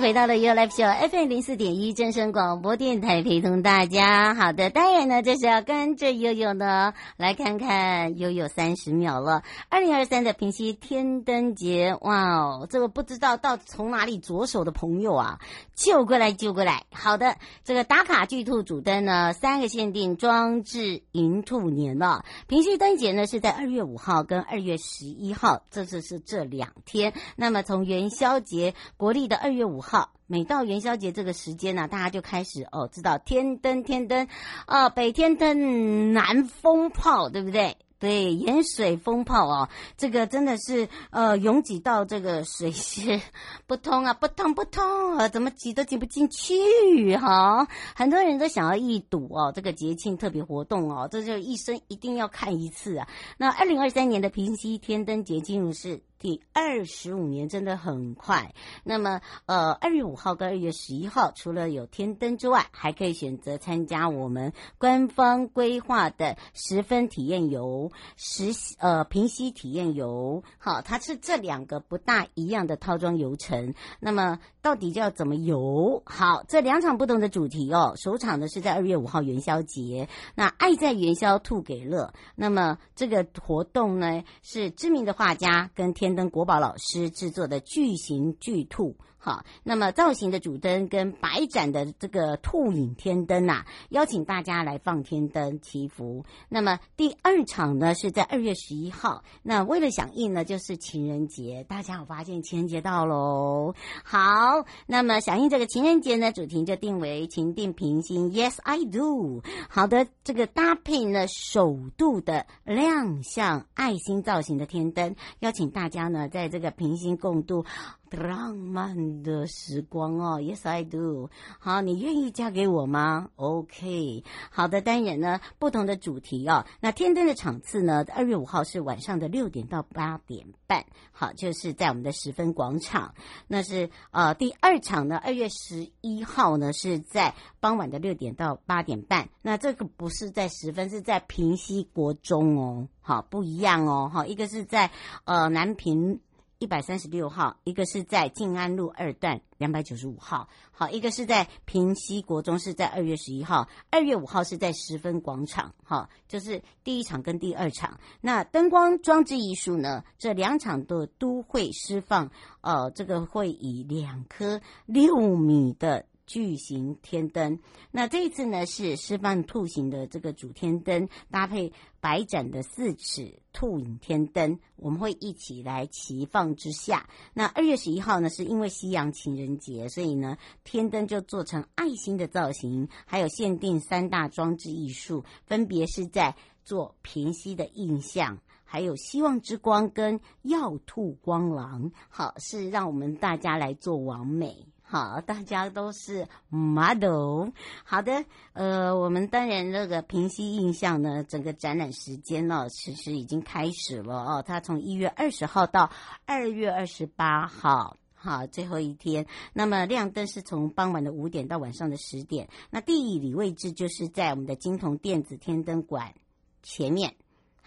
回到了 You Life Show FM 零四点一正声广播电台，陪同大家。好的，当然呢，就是要跟着悠悠呢来看看悠悠三十秒了。二零二三的平溪天灯节，哇哦，这个不知道到从哪里着手的朋友啊，救过来，救过来。好的，这个打卡巨兔主灯呢，三个限定装置迎兔年了。平溪灯节呢是在二月五号跟二月十一号，这次是这两天。那么从元宵节国历的二月。五号，每到元宵节这个时间呢、大家就开始哦，知道天灯天灯，啊，北天灯，南风炮，对不对？对，盐水风炮哦，这个真的是呃拥挤到这个水泄不通啊，不通不通啊，怎么挤都挤不进去哈、很多人都想要一睹哦，这个节庆特别活动哦，这就一生一定要看一次啊。那二零二三年的平溪天灯节进入是第二十五年，真的很快。那么呃，二月五号跟二月十一号，除了有天灯之外，还可以选择参加我们官方规划的十分体验游。十呃平溪体验游，好，它是这两个不大一样的套装游程。那么到底要怎么游？好，这两场不同的主题哦。首场呢是在二月五号元宵节，那爱在元宵兔给乐。那么这个活动呢是知名的画家跟天跟国宝老师制作的巨型巨兔。好，那么造型的主灯跟白盏的这个兔影天灯、啊，邀请大家来放天灯祈福。那么第二场呢是在二月十一号，那为了响应呢就是情人节，大家有发现情人节到喽？好，那么响应这个情人节呢，主题就定为情定平心，Yes I do。好的，这个搭配呢首度的亮相爱心造型的天灯，邀请大家呢在这个平心共度。浪漫的时光哦，Yes I do。好，你愿意嫁给我吗？OK。好的，当然呢，不同的主题哦。那天灯的场次呢，二月五号是晚上的六点到八点半，好，就是在我们的十分广场。那是呃第二场呢，二月十一号呢是在傍晚的六点到八点半。那这个不是在十分，是在平溪国中哦，好，不一样哦，好，一个是在呃南平。一百三十六号，一个是在静安路二段两百九十五号，好，一个是在平西国中，是在二月十一号，二月五号是在十分广场，哈，就是第一场跟第二场。那灯光装置艺术呢，这两场的都会释放，呃，这个会以两颗六米的。巨型天灯，那这一次呢是释放兔形的这个主天灯，搭配摆展的四尺兔影天灯，我们会一起来齐放之下。那二月十一号呢，是因为西洋情人节，所以呢天灯就做成爱心的造型，还有限定三大装置艺术，分别是在做平息的印象，还有希望之光跟耀兔光廊，好，是让我们大家来做完美。好，大家都是 model。好的，呃，我们当然那个平息印象呢，整个展览时间呢，其实已经开始了哦。它从一月二十号到二月二十八号，好，最后一天。那么亮灯是从傍晚的五点到晚上的十点。那地理位置就是在我们的金铜电子天灯馆前面。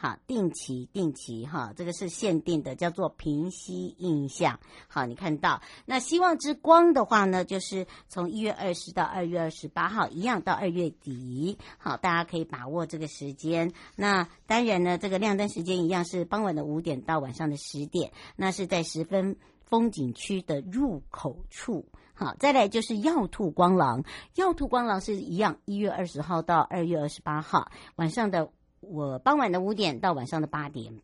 好，定期定期哈，这个是限定的，叫做平息印象。好，你看到那希望之光的话呢，就是从一月二十到二月二十八号，一样到二月底。好，大家可以把握这个时间。那当然呢，这个亮灯时间一样是傍晚的五点到晚上的十点。那是在十分风景区的入口处。好，再来就是耀兔光廊，耀兔光廊是一样，一月二十号到二月二十八号晚上的。我傍晚的五点到晚上的八点，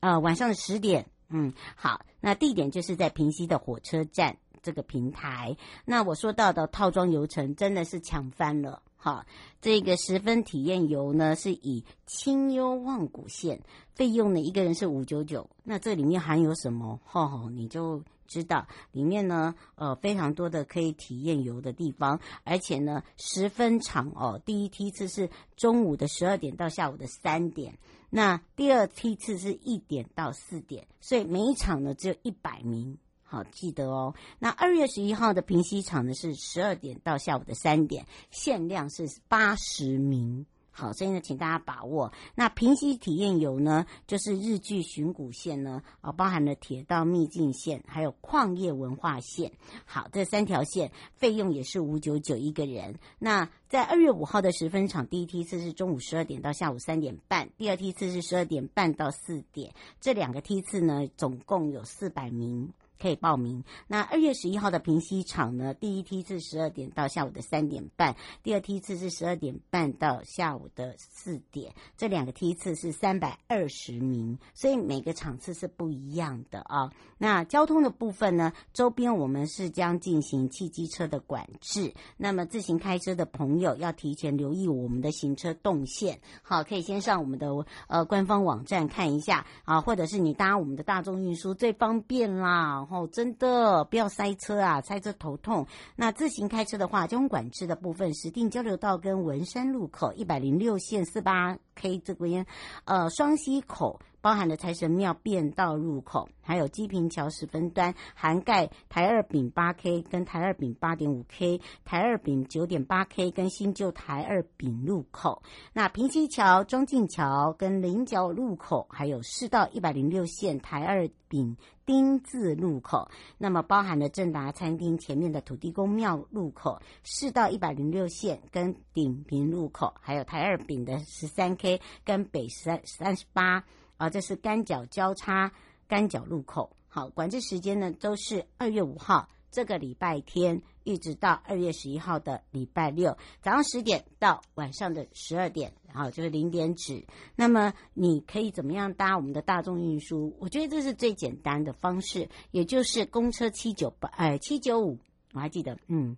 呃，晚上的十点，嗯，好，那地点就是在平溪的火车站这个平台。那我说到的套装游程真的是抢翻了。好，这个十分体验游呢，是以清幽望古线，费用呢一个人是五九九。那这里面含有什么？哈哈，你就知道里面呢，呃，非常多的可以体验游的地方，而且呢，十分长哦。第一梯次是中午的十二点到下午的三点，那第二梯次是一点到四点，所以每一场呢只有一百名。好，记得哦。那二月十一号的平溪场呢，是十二点到下午的三点，限量是八十名。好，所以呢，请大家把握。那平溪体验游呢，就是日剧巡古线呢，啊，包含了铁道秘境线，还有矿业文化线。好，这三条线费用也是五九九一个人。那在二月五号的十分场，第一梯次是中午十二点到下午三点半，第二梯次是十二点半到四点。这两个梯次呢，总共有四百名。可以报名。那二月十一号的平溪场呢，第一梯次十二点到下午的三点半，第二梯次是十二点半到下午的四点，这两个梯次是三百二十名，所以每个场次是不一样的啊。那交通的部分呢，周边我们是将进行汽机车的管制，那么自行开车的朋友要提前留意我们的行车动线，好，可以先上我们的呃官方网站看一下啊，或者是你搭我们的大众运输最方便啦。然哦，真的不要塞车啊，塞车头痛。那自行开车的话，交通管制的部分，石碇交流道跟文山路口一百零六线四八 K 这边，呃，双溪口。包含了财神庙变道入口，还有基平桥十分端，涵盖台二丙八 K 跟台二丙八点五 K，台二丙九点八 K 跟新旧台二丙路口。那平溪桥、庄敬桥跟菱角路口，还有市道一百零六线台二丙丁字路口。那么包含了正达餐厅前面的土地公庙路口，市道一百零六线跟顶平路口，还有台二丙的十三 K 跟北三三十八。啊，这是干角交叉干角路口。好，管制时间呢都是二月五号这个礼拜天，一直到二月十一号的礼拜六早上十点到晚上的十二点，然后，就是零点止。那么你可以怎么样搭我们的大众运输？我觉得这是最简单的方式，也就是公车七九八，哎，七九五，我还记得，嗯。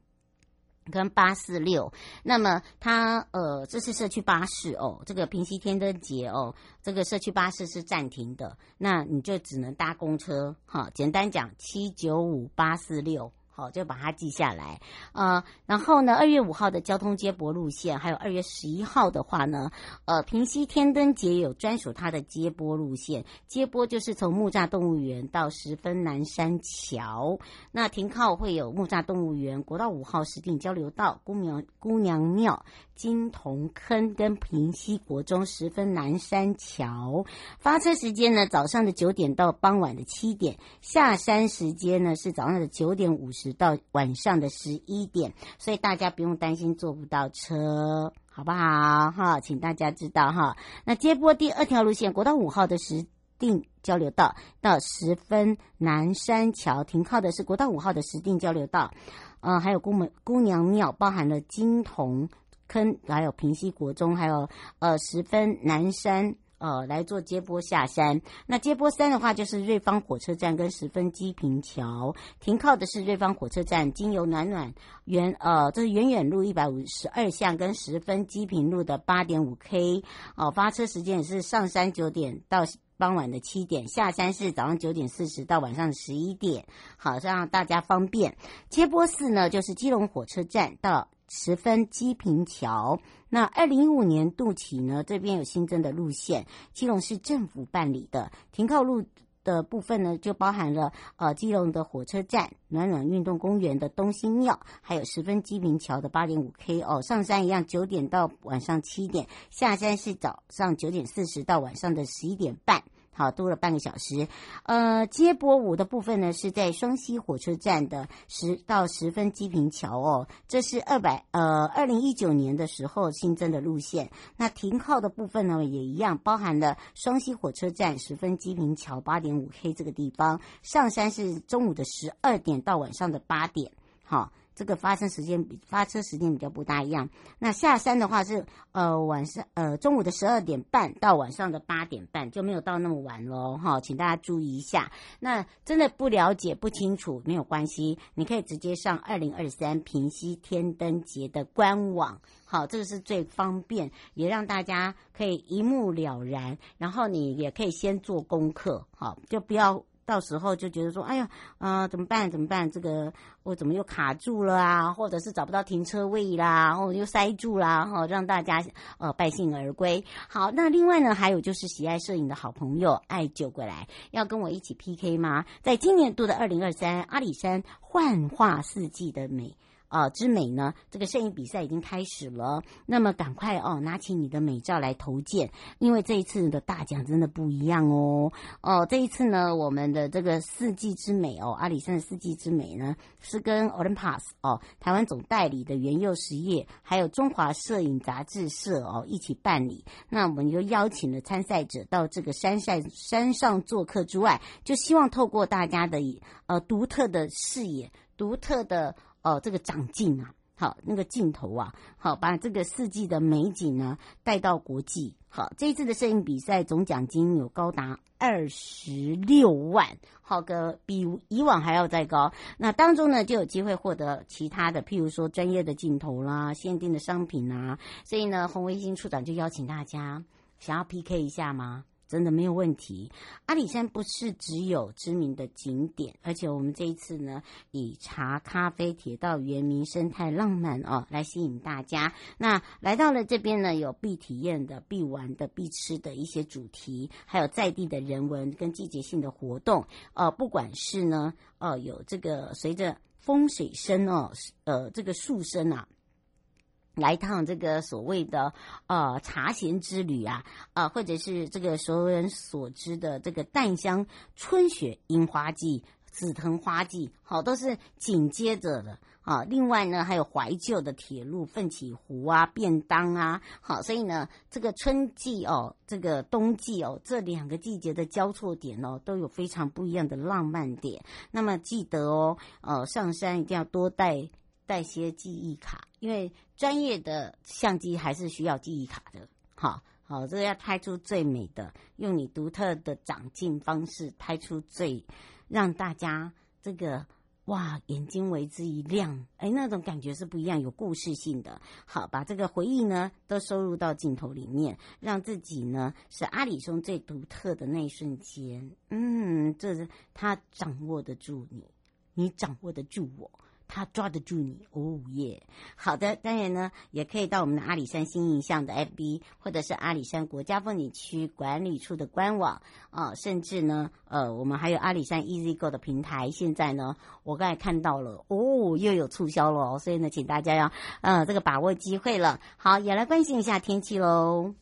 跟八四六，那么它呃，这是社区巴士哦，这个平溪天灯节哦，这个社区巴士是暂停的，那你就只能搭公车，哈，简单讲七九五八四六。好，就把它记下来，呃，然后呢，二月五号的交通接驳路线，还有二月十一号的话呢，呃，平溪天灯节有专属它的接驳路线，接驳就是从木栅动物园到十分南山桥，那停靠会有木栅动物园、国道五号石碇交流道、姑娘姑娘庙、金铜坑跟平溪国中十分南山桥，发车时间呢，早上的九点到傍晚的七点，下山时间呢是早上的九点五十。直到晚上的十一点，所以大家不用担心坐不到车，好不好？哈，请大家知道哈。那接驳第二条路线，国道五号的石碇交流道到十分南山桥停靠的是国道五号的石碇交流道，呃，还有姑门姑娘庙，包含了金铜坑，还有平溪国中，还有呃十分南山。呃，来做接驳下山。那接驳三的话，就是瑞芳火车站跟十分基平桥停靠的是瑞芳火车站，经由暖暖园，呃，这是远远路一百五十二巷跟十分基平路的八点五 K。哦，发车时间也是上山九点到傍晚的七点，下山是早上九点四十到晚上十一点。好，让大家方便。接驳四呢，就是基隆火车站到。十分基平桥，那二零一五年度起呢，这边有新增的路线，基隆市政府办理的停靠路的部分呢，就包含了呃基隆的火车站、暖暖运动公园的东兴庙，还有十分基民桥的八点五 K 哦，上山一样九点到晚上七点，下山是早上九点四十到晚上的十一点半。好，多了半个小时。呃，接驳五的部分呢，是在双溪火车站的十到十分基平桥哦，这是二百呃二零一九年的时候新增的路线。那停靠的部分呢，也一样，包含了双溪火车站十分基平桥八点五 K 这个地方，上山是中午的十二点到晚上的八点。好。这个发生时间比发车时间比较不大一样。那下山的话是呃晚上呃中午的十二点半到晚上的八点半，就没有到那么晚喽哈，请大家注意一下。那真的不了解不清楚没有关系，你可以直接上二零二三平溪天灯节的官网，好，这个是最方便，也让大家可以一目了然。然后你也可以先做功课，好，就不要。到时候就觉得说，哎呀，啊、怎么办？怎么办？这个我怎么又卡住了啊？或者是找不到停车位啦，然后又塞住啦，哈，让大家呃败兴而归。好，那另外呢，还有就是喜爱摄影的好朋友爱九过来，要跟我一起 PK 吗？在今年度的二零二三阿里山幻化四季的美。啊，之美呢，这个摄影比赛已经开始了。那么赶快哦，拿起你的美照来投件，因为这一次的大奖真的不一样哦。哦，这一次呢，我们的这个四季之美哦，阿里山的四季之美呢，是跟 Olympus 哦，台湾总代理的原佑实业，还有中华摄影杂志社哦一起办理。那我们就邀请了参赛者到这个山上山上做客之外，就希望透过大家的呃独特的视野，独特的。哦，这个长镜啊，好，那个镜头啊，好，把这个四季的美景呢带到国际。好，这一次的摄影比赛总奖金有高达二十六万，好个比以往还要再高。那当中呢，就有机会获得其他的，譬如说专业的镜头啦、限定的商品啦。所以呢，洪维新处长就邀请大家，想要 PK 一下吗？真的没有问题。阿里山不是只有知名的景点，而且我们这一次呢，以茶、咖啡、铁道、原民、生态、浪漫哦来吸引大家。那来到了这边呢，有必体验的、必玩的、必吃的一些主题，还有在地的人文跟季节性的活动。呃，不管是呢，呃，有这个随着风水声哦，呃，这个树声啊。来一趟这个所谓的呃茶闲之旅啊，啊、或者是这个所有人所知的这个淡香春雪樱花季、紫藤花季，好，都是紧接着的啊。另外呢，还有怀旧的铁路奋起湖啊、便当啊，好，所以呢，这个春季哦，这个冬季哦，这两个季节的交错点哦，都有非常不一样的浪漫点。那么记得哦，呃，上山一定要多带。带些记忆卡，因为专业的相机还是需要记忆卡的。好，好，这个要拍出最美的，用你独特的长镜方式拍出最让大家这个哇眼睛为之一亮，哎，那种感觉是不一样，有故事性的。好，把这个回忆呢都收入到镜头里面，让自己呢是阿里松最独特的那一瞬间。嗯，这是他掌握得住你，你掌握得住我。他抓得住你，哦耶！好的，当然呢，也可以到我们的阿里山新印象的 FB，或者是阿里山国家风景区管理处的官网啊，甚至呢，呃，我们还有阿里山 EasyGo 的平台。现在呢，我刚才看到了，哦，又有促销了，所以呢，请大家要呃这个把握机会了。好，也来关心一下天气喽。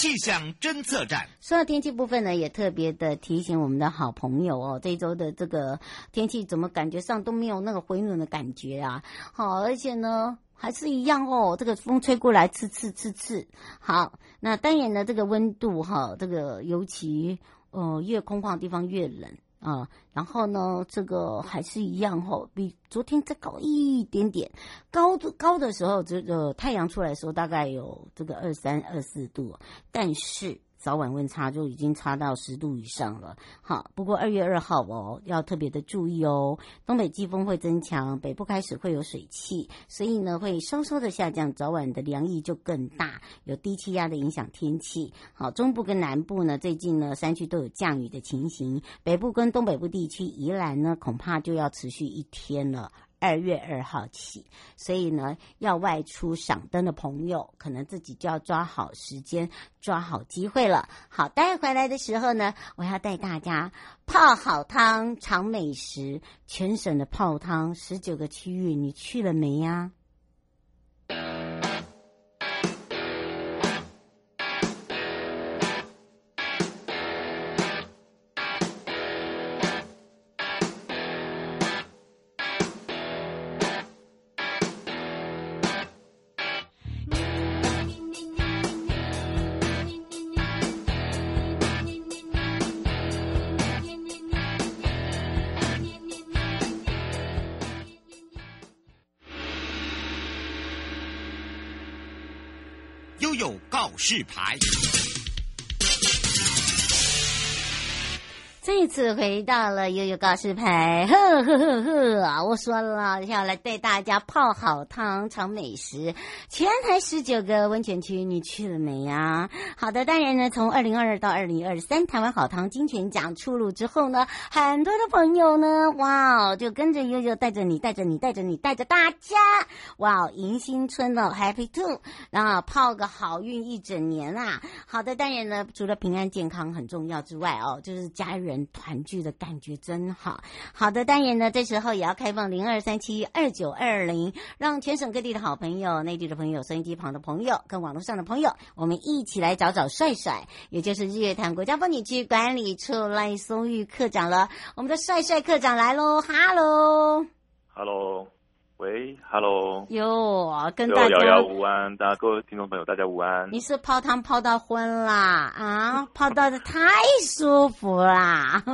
气象侦测站，说到天气部分呢，也特别的提醒我们的好朋友哦，这一周的这个天气怎么感觉上都没有那个回暖的感觉啊？好，而且呢还是一样哦，这个风吹过来刺刺刺刺。好，那当然呢，这个温度哈，这个尤其呃越空旷的地方越冷。啊、然后呢，这个还是一样吼，比昨天再高一点点。高的高的时候，这个太阳出来的时候，大概有这个二三二四度，但是。早晚温差就已经差到十度以上了，好，不过二月二号哦，要特别的注意哦，东北季风会增强，北部开始会有水汽，所以呢会稍稍的下降，早晚的凉意就更大，有低气压的影响天气，好，中部跟南部呢最近呢山区都有降雨的情形，北部跟东北部地区宜兰呢恐怕就要持续一天了。二月二号起，所以呢，要外出赏灯的朋友，可能自己就要抓好时间，抓好机会了。好，带回来的时候呢，我要带大家泡好汤，尝美食，全省的泡汤，十九个区域，你去了没呀？有告示牌。这次回到了悠悠告示牌，呵呵呵呵，我说了要来带大家泡好汤、尝美食。全台十九个温泉区，你去了没呀？好的，当然呢，从二零二二到二零二三，台湾好汤金泉奖出炉之后呢，很多的朋友呢，哇哦，就跟着悠悠带着你，带着你，带着你，带着大家，哇，迎新春了，Happy Two，然后泡个好运一整年啊！好的，当然呢，除了平安健康很重要之外哦，就是家人。团聚的感觉真好。好的，当然呢，这时候也要开放零二三七二九二零，让全省各地的好朋友、内地的朋友、收音机旁的朋友跟网络上的朋友，我们一起来找找帅帅，也就是日月潭国家风景区管理处赖松玉科长了。我们的帅帅科长来喽，哈喽，哈喽。喂，Hello，哟，跟大家遥遥午安，大家各位听众朋友，大家午安。你是泡汤泡到昏啦啊？泡到的太舒服啦！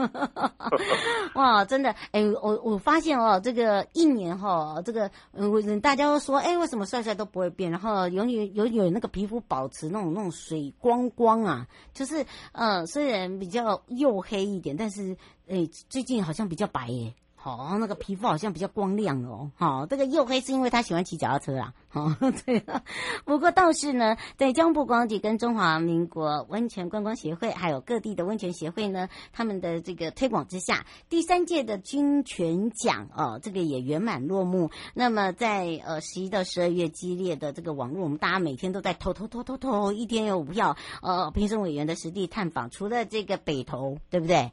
哇，真的，哎、欸，我我发现哦，这个一年哈，这个嗯，大家都说，哎、欸，为什么帅帅都不会变？然后永远有有那个皮肤保持那种那种水光光啊，就是呃，虽然比较黝黑一点，但是哎、欸，最近好像比较白耶。哦，那个皮肤好像比较光亮哦。好、哦，这个黝黑是因为他喜欢骑脚踏车啊。哦，对啊，不过倒是呢，在江部光局跟中华民国温泉观光协会，还有各地的温泉协会呢，他们的这个推广之下，第三届的金泉奖哦，这个也圆满落幕。那么在呃十一到十二月激烈的这个网络，我们大家每天都在投投投投投，一天有五票。呃，评审委员的实地探访，除了这个北投，对不对？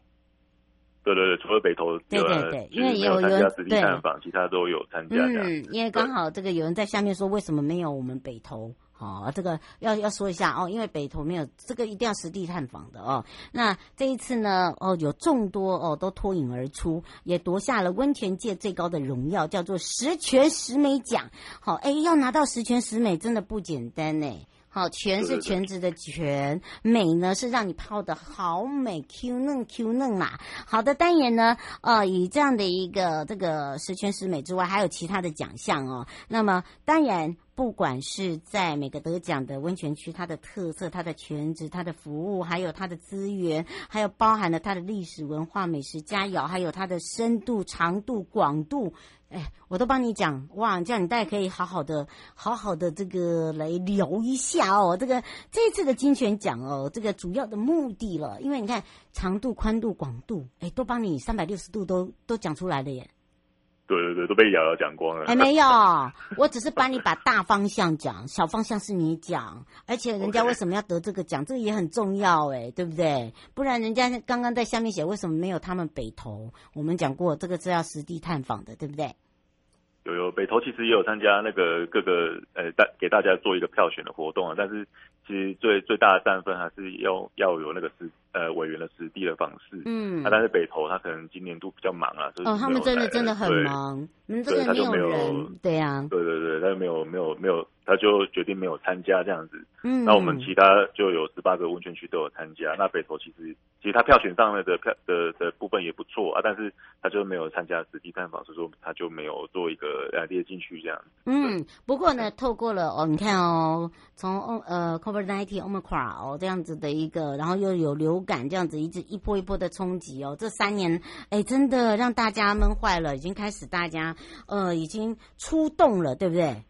对对对，除了北投，对对对，因为也有人实地探访，其他都有参加。嗯，因为刚好这个有人在下面说，为什么没有我们北投？好，这个要要说一下哦，因为北投没有这个一定要实地探访的哦。那这一次呢，哦，有众多哦都脱颖而出，也夺下了温泉界最高的荣耀，叫做十全十美奖。好，哎，要拿到十全十美真的不简单呢。好，全是全职的全，美呢是让你泡的好美，Q 嫩 Q 嫩啦。好的单元呢，呃，以这样的一个这个十全十美之外，还有其他的奖项哦。那么当然，不管是在每个得奖的温泉区，它的特色、它的全职、它的服务，还有它的资源，还有包含了它的历史文化、美食佳肴，还有它的深度、长度、广度。哎，我都帮你讲哇，这样你大家可以好好的、好好的这个来聊一下哦。这个这次的金泉奖哦，这个主要的目的了，因为你看长度、宽度、广度，哎，都帮你三百六十度都都讲出来了耶。对对对，都被瑶瑶讲光了。哎，没有，我只是帮你把大方向讲，小方向是你讲。而且人家为什么要得这个奖.这个也很重要哎，对不对？不然人家刚刚在下面写为什么没有他们北投？我们讲过这个是要实地探访的，对不对？有有，北投其实也有参加那个各个呃大给大家做一个票选的活动啊，但是其实最最大的战分还是要要有那个实呃委员的实地的访视，嗯，啊，但是北投他可能今年度比较忙啊，就是哦，他们真的真的很忙，嗯，这个没有人，对呀，对对对，他就没有没有没有，他就决定没有参加这样子，嗯，那我们其他就有十八个温泉区都有参加，那北投其实其实他票选上面的票的的部分也不错啊，但是他就没有参加实地探访，所以说他就没有做一个呃列进去这样子，嗯，不过呢，透过了哦，你看哦，从呃 COVID-19 Omicron 哦这样子的一个，然后又有流感这样子一直一波一波的冲击哦，这三年哎真的让大家闷坏了，已经开始大家呃已经出动了，对不对？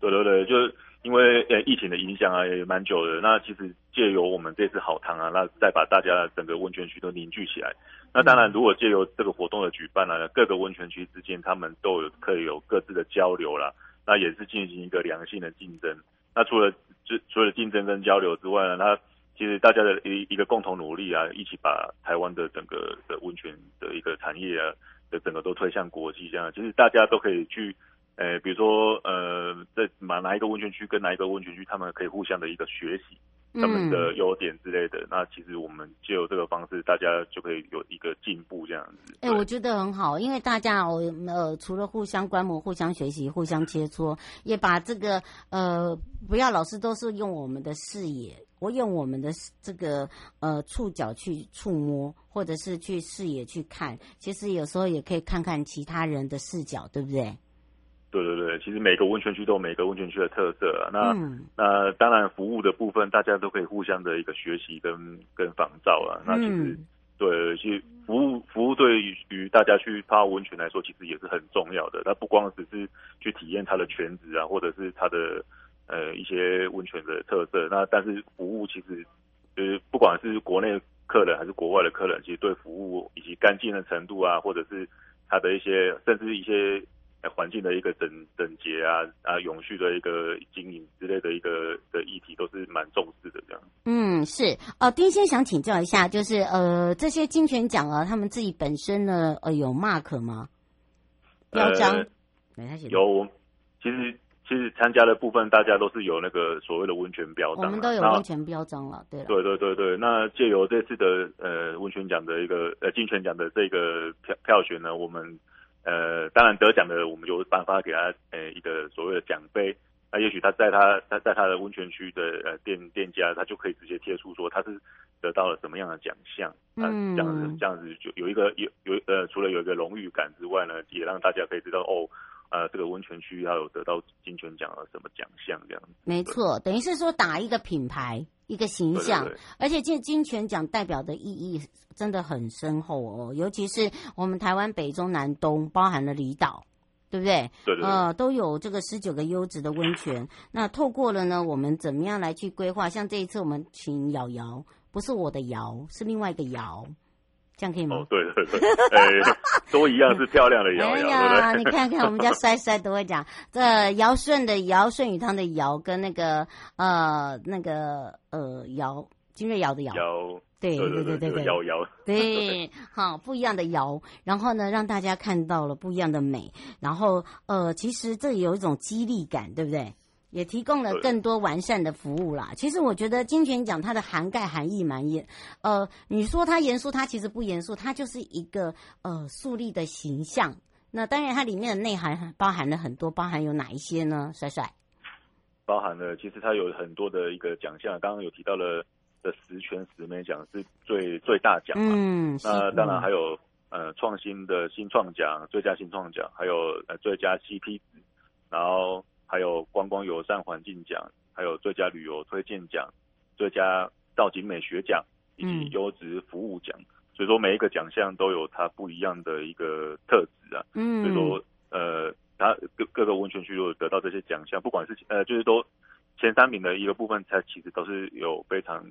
对对对，就是因为呃疫情的影响啊也蛮久的，那其实借由我们这次好汤啊，那再把大家整个温泉区都凝聚起来。那当然，如果借由这个活动的举办呢，各个温泉区之间他们都有可以有各自的交流啦，那也是进行一个良性的竞争。那除了就除了竞争跟交流之外呢，那其实大家的一一个共同努力啊，一起把台湾的整个的温泉的一个产业啊的整个都推向国际，这样其实大家都可以去，呃，比如说呃，在哪哪一个温泉区跟哪一个温泉区，他们可以互相的一个学习。他们的优点之类的，嗯、那其实我们就有这个方式，大家就可以有一个进步这样子。哎、欸，我觉得很好，因为大家哦呃除了互相观摩、互相学习、互相切磋，也把这个呃不要老是都是用我们的视野，我用我们的这个呃触角去触摸，或者是去视野去看，其实有时候也可以看看其他人的视角，对不对？对对对，其实每个温泉区都有每个温泉区的特色啊。那、嗯、那当然，服务的部分大家都可以互相的一个学习跟跟仿照啊。那其实、嗯、对，其实服务服务对于大家去泡温泉来说，其实也是很重要的。它不光只是去体验它的泉质啊，或者是它的呃一些温泉的特色。那但是服务其实就是不管是国内客人还是国外的客人，其实对服务以及干净的程度啊，或者是它的一些甚至一些。环境的一个整整洁啊啊，永续的一个经营之类的一个的议题，都是蛮重视的这样。嗯，是呃。丁先想请教一下，就是呃，这些金泉奖啊，他们自己本身呢，呃，有 mark 吗？标章？呃、有。其实其实参加的部分，大家都是有那个所谓的温泉标章，我们都有温泉标章了。对了。对对对对，那借由这次的呃温泉奖的一个呃金泉奖的这个票票选呢，我们。呃，当然得奖的，我们有颁发给他呃一个所谓的奖杯。那也许他在他他在他的温泉区的呃店店家，他就可以直接贴出说他是得到了什么样的奖项。嗯，这样子这样子就有一个有有呃，除了有一个荣誉感之外呢，也让大家可以知道哦。呃，这个温泉区要有得到金泉奖啊什么奖项这样子？没错，等于是说打一个品牌，一个形象，对对对，而且这金泉奖代表的意义真的很深厚哦。尤其是我们台湾北中南东包含了离岛，对不对？对，对对。呃，都有这个十九个优质的温泉。那透过了呢，我们怎么样来去规划？像这一次我们请瑶瑶，不是我的瑶，是另外一个瑶。这样可以吗？哦，对对对，哎，都一样是漂亮的瑶瑶。哎呀，你看看我们家帅帅都会讲，这尧舜的尧，舜禹汤的尧，跟那个呃那个呃尧，金瑞瑶的瑶。瑶。对对对对对。瑶瑶。对，好，不一样的瑶，然后呢，让大家看到了不一样的美，然后呃，其实这有一种激励感，对不对？也提供了更多完善的服务啦。其实我觉得金泉奖它的涵盖含义蛮严，呃，你说它严肃，它其实不严肃，它就是一个呃树立的形象。那当然，它里面的内涵包含了很多，包含有哪一些呢？帅帅，包含了其实它有很多的一个奖项，刚刚有提到了的十全十美奖是最最大奖嘛。嗯，那当然还有呃创新的新创奖、最佳新创奖，还有呃最佳 CP 值，然后。还有观光友善环境奖，还有最佳旅游推荐奖、最佳造景美学奖以及优质服务奖。嗯、所以说每一个奖项都有它不一样的一个特质啊。嗯，所以说呃，它各各个温泉区如果得到这些奖项，不管是呃，就是都前三名的一个部分，它其实都是有非常。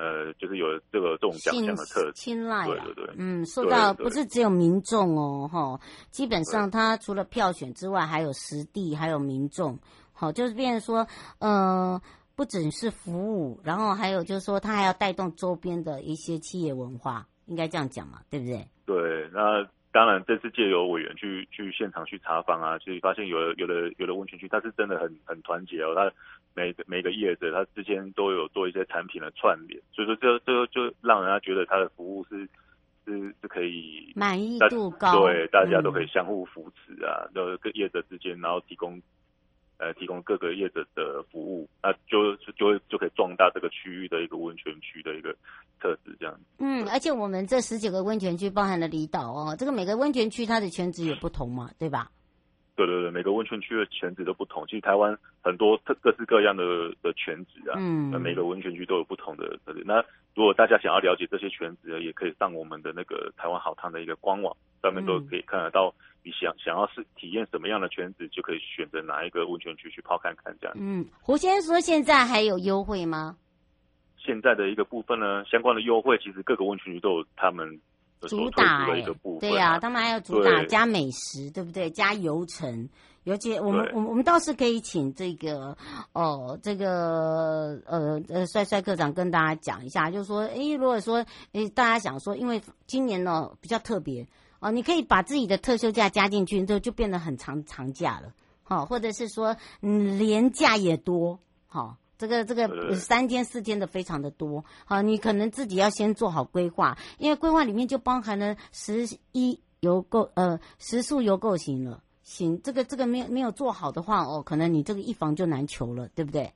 呃，就是有这个这种奖项的特青睐，对对对，嗯，受到不是只有民众哦，哈，基本上他除了票选之外，还有实地，还有民众，好，就是变成说，呃，不只是服务，然后还有就是说，他还要带动周边的一些企业文化，应该这样讲嘛，对不对？对，那当然，这次借由委员去去现场去查访啊，所以发现有的有的有的温泉区，它是真的很很团结哦，它。每个每个业者，它之间都有做一些产品的串联，所以说这这就让人家觉得它的服务是是是可以满意度高，对，大家都可以相互扶持啊，就各业者之间，然后提供呃提供各个业者的服务，那就就会就可以壮大这个区域的一个温泉区的一个特质，这样。嗯，而且我们这十九个温泉区包含了离岛哦，这个每个温泉区它的圈子也不同嘛，对吧？对对对，每个温泉区的泉质都不同。其实台湾很多特各式各样的的泉质啊，嗯，每个温泉区都有不同的。那如果大家想要了解这些泉质呢，也可以上我们的那个台湾好汤的一个官网，上面都可以看得到。你想想要是体验什么样的泉质，就可以选择哪一个温泉区去泡看看这样。嗯，胡先生说现在还有优惠吗？现在的一个部分呢，相关的优惠其实各个温泉区都有他们。主打哎、欸，对呀、啊，他们还要主打加美食，对不对？加油程，尤其我们，我们，我们倒是可以请这个，哦，这个，呃，呃，帅帅科长跟大家讲一下，就是说，诶，如果说，诶，大家想说，因为今年呢比较特别，哦，你可以把自己的特休假加进去，就就变得很长长假了，好、哦，或者是说，嗯，连假也多，好、哦。这个这个三天四天的非常的多，好，你可能自己要先做好规划，因为规划里面就包含了十一游购呃食宿游购行了，行这个这个没有没有做好的话哦，可能你这个一房就难求了，对不对？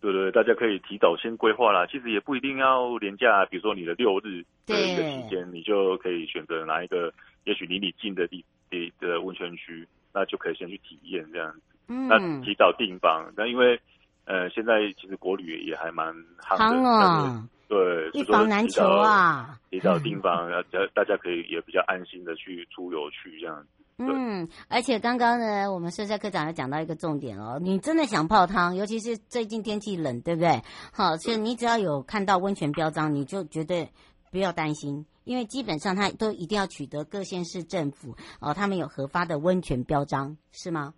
对对，大家可以提早先规划啦，其实也不一定要连假，比如说你的六日的一个期间，你就可以选择哪一个，也许离你近的地地的温泉区。那就可以先去体验这样子。嗯，那提早订房，那因为呃现在其实国旅也还蛮夯的，哦、对，一房难求啊。提早订房，大家大家可以也比较安心的去出游去这样子。嗯，而且刚刚呢，我们社社科长也讲到一个重点哦，你真的想泡汤，尤其是最近天气冷，对不对？好，所以你只要有看到温泉标章，你就绝对不要担心，因为基本上它都一定要取得各县市政府哦，他们有核发的温泉标章，是吗？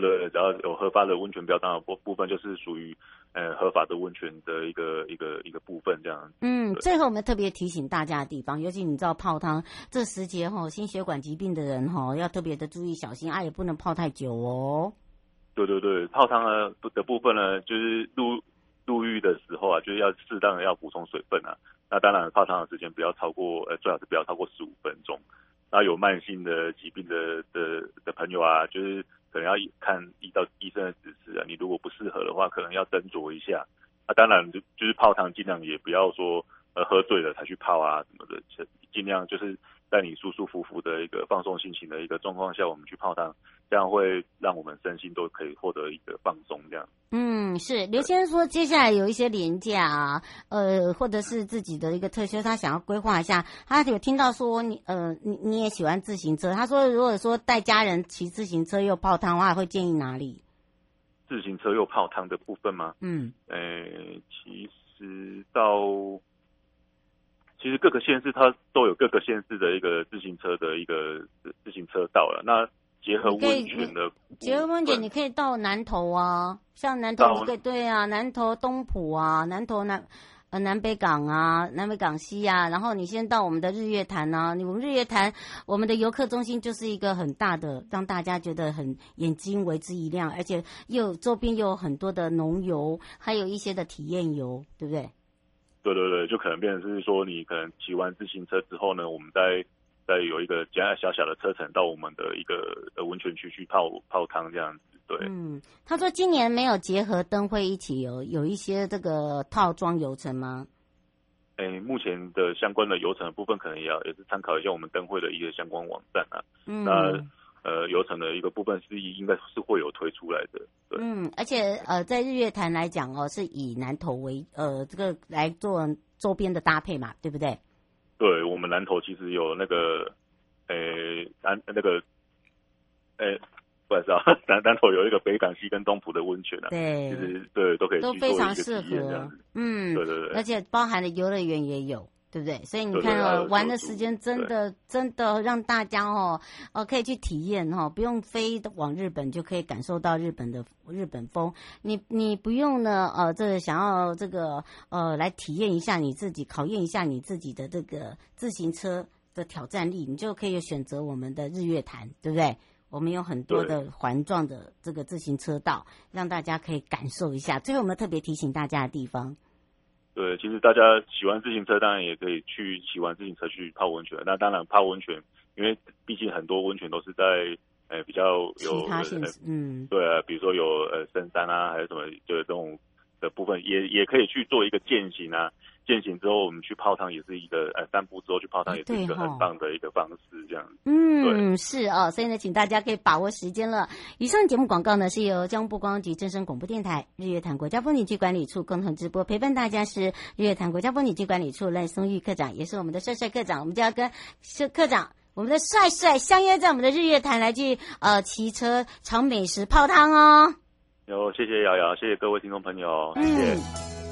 对对对，只要有合法的温泉标章的部部分，就是属于呃合法的温泉的一个一个一个部分，这样。嗯，最后我们特别提醒大家的地方，尤其你知道泡汤这时节哈，心血管疾病的人哈，要特别的注意小心啊，也不能泡太久哦。对对对，泡汤呢的部分呢，就是入入浴的时候啊，就是要适当的要补充水分啊。那当然泡汤的时间不要超过呃，最好是不要超过十五分钟。那有慢性的疾病的的的朋友啊，就是。可能要看医到医生的指示啊，你如果不适合的话，可能要斟酌一下。啊，当然就就是泡汤，尽量也不要说呃喝醉了才去泡啊什么的，尽量就是在你舒舒服服的一个放松心情的一个状况下，我们去泡汤，这样会让我们身心都可以获得一个放松。这样。嗯，是刘先生说，接下来有一些廉价啊，呃，或者是自己的一个特休，他想要规划一下。他有听到说你呃，你你也喜欢自行车，他说如果说带家人骑自行车又泡汤的话，会建议哪里？自行车又泡汤的部分吗？嗯，呃，其实到其实各个县市它都有各个县市的一个自行车的一个自行车道了。那结合温泉的，结合温泉，你可以到南投啊，像南投你可以对啊，南投东埔啊，南投南呃南北港啊，南北港西啊，然后你先到我们的日月潭啊，你们日月潭我们的游客中心就是一个很大的，让大家觉得很眼睛为之一亮，而且又周边又有很多的农游，还有一些的体验游，对不对？对对对，就可能变成是说，你可能骑完自行车之后呢，我们再。再有一个加小小的车程到我们的一个呃温泉区去泡泡汤这样子，对。嗯，他说今年没有结合灯会一起有，有一些这个套装游程吗？哎，目前的相关的游程的部分，可能也要也是参考一下我们灯会的一个相关网站啊。嗯。那呃，游程的一个部分是应该是会有推出来的。对。嗯，而且呃，在日月潭来讲哦，是以南投为呃这个来做周边的搭配嘛，对不对？对，我们南投其实有那个，诶，南那个，诶，不好意思啊，南南头有一个北港溪跟东浦的温泉啊，对，其实对都可以都非常适合，嗯，对对对，而且包含的游乐园也有。对不对？所以你看哦，玩的时间真的真的让大家哦，哦可以去体验哈、哦，不用飞往日本就可以感受到日本的日本风。你你不用呢，呃，这个想要这个呃来体验一下你自己，考验一下你自己的这个自行车的挑战力，你就可以选择我们的日月潭，对不对？我们有很多的环状的这个自行车道，让大家可以感受一下。最后我们特别提醒大家的地方。对，其实大家骑完自行车，当然也可以去骑完自行车去泡温泉。那当然泡温泉，因为毕竟很多温泉都是在呃比较有嗯，对啊，比如说有呃深山啊，还有什么就是这种的部分，也也可以去做一个健行啊。健行之后，我们去泡汤也是一个呃散步之后去泡汤也是一个很棒的一个方式，这样。嗯，是哦，所以呢，请大家可以把握时间了。以上节目广告呢是由交通部观光局、正声广播电台、日月潭国家风景区管理处共同直播，陪伴大家是日月潭国家风景区管理处赖松玉科长，也是我们的帅帅科长。我们就要跟社科长，我们的帅帅相约在我们的日月潭来去呃骑车、尝美食、泡汤哦。有，谢谢瑶瑶，谢谢各位听众朋友，谢谢。嗯